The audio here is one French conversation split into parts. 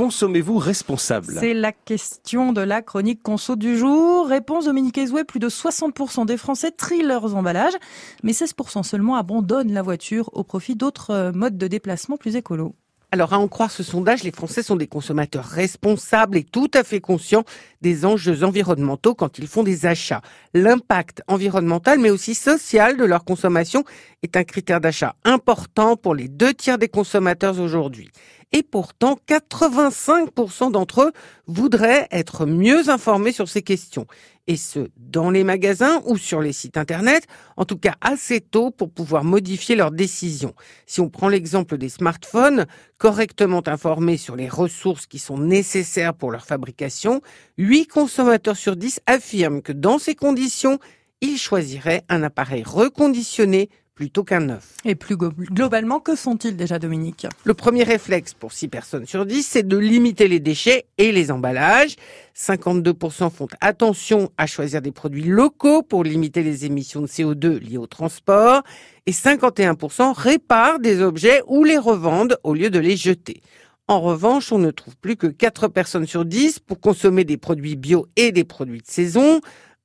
consommez-vous responsable? C'est la question de la chronique conso du jour. Réponse Dominique Ezoué, plus de 60% des Français trient leurs emballages, mais 16% seulement abandonnent la voiture au profit d'autres euh, modes de déplacement plus écolos. Alors, à en croire ce sondage, les Français sont des consommateurs responsables et tout à fait conscients des enjeux environnementaux quand ils font des achats. L'impact environnemental, mais aussi social de leur consommation est un critère d'achat important pour les deux tiers des consommateurs aujourd'hui. Et pourtant, 85% d'entre eux voudraient être mieux informés sur ces questions. Et ce, dans les magasins ou sur les sites internet, en tout cas assez tôt pour pouvoir modifier leurs décisions. Si on prend l'exemple des smartphones, correctement informés sur les ressources qui sont nécessaires pour leur fabrication, 8 consommateurs sur 10 affirment que dans ces conditions, ils choisiraient un appareil reconditionné plutôt qu'un neuf. Et plus globalement, que font-ils déjà, Dominique? Le premier réflexe pour 6 personnes sur 10, c'est de limiter les déchets et les emballages. 52% font attention à choisir des produits locaux pour limiter les émissions de CO2 liées au transport. Et 51% réparent des objets ou les revendent au lieu de les jeter. En revanche, on ne trouve plus que 4 personnes sur 10 pour consommer des produits bio et des produits de saison.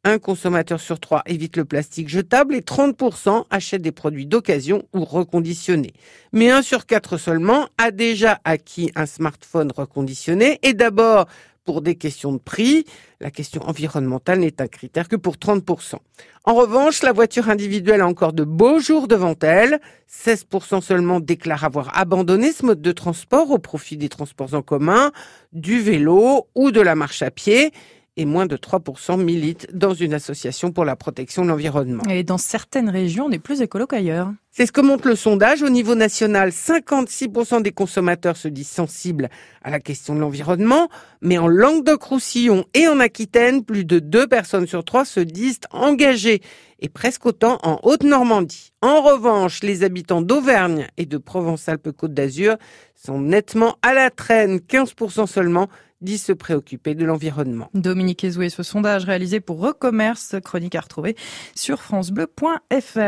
Un consommateur sur trois évite le plastique jetable et 30% achètent des produits d'occasion ou reconditionnés. Mais un sur quatre seulement a déjà acquis un smartphone reconditionné et d'abord pour des questions de prix. La question environnementale n'est un critère que pour 30%. En revanche, la voiture individuelle a encore de beaux jours devant elle. 16% seulement déclarent avoir abandonné ce mode de transport au profit des transports en commun, du vélo ou de la marche à pied et moins de 3% militent dans une association pour la protection de l'environnement. Et dans certaines régions, on est plus écolo qu'ailleurs. C'est ce que montre le sondage. Au niveau national, 56% des consommateurs se disent sensibles à la question de l'environnement, mais en Languedoc-Roussillon et en Aquitaine, plus de deux personnes sur trois se disent engagées et presque autant en Haute-Normandie. En revanche, les habitants d'Auvergne et de Provence-Alpes-Côte d'Azur sont nettement à la traîne, 15% seulement disent se préoccuper de l'environnement. Dominique Ezoué, ce sondage réalisé pour Recommerce, chronique à retrouver sur francebleu.fr.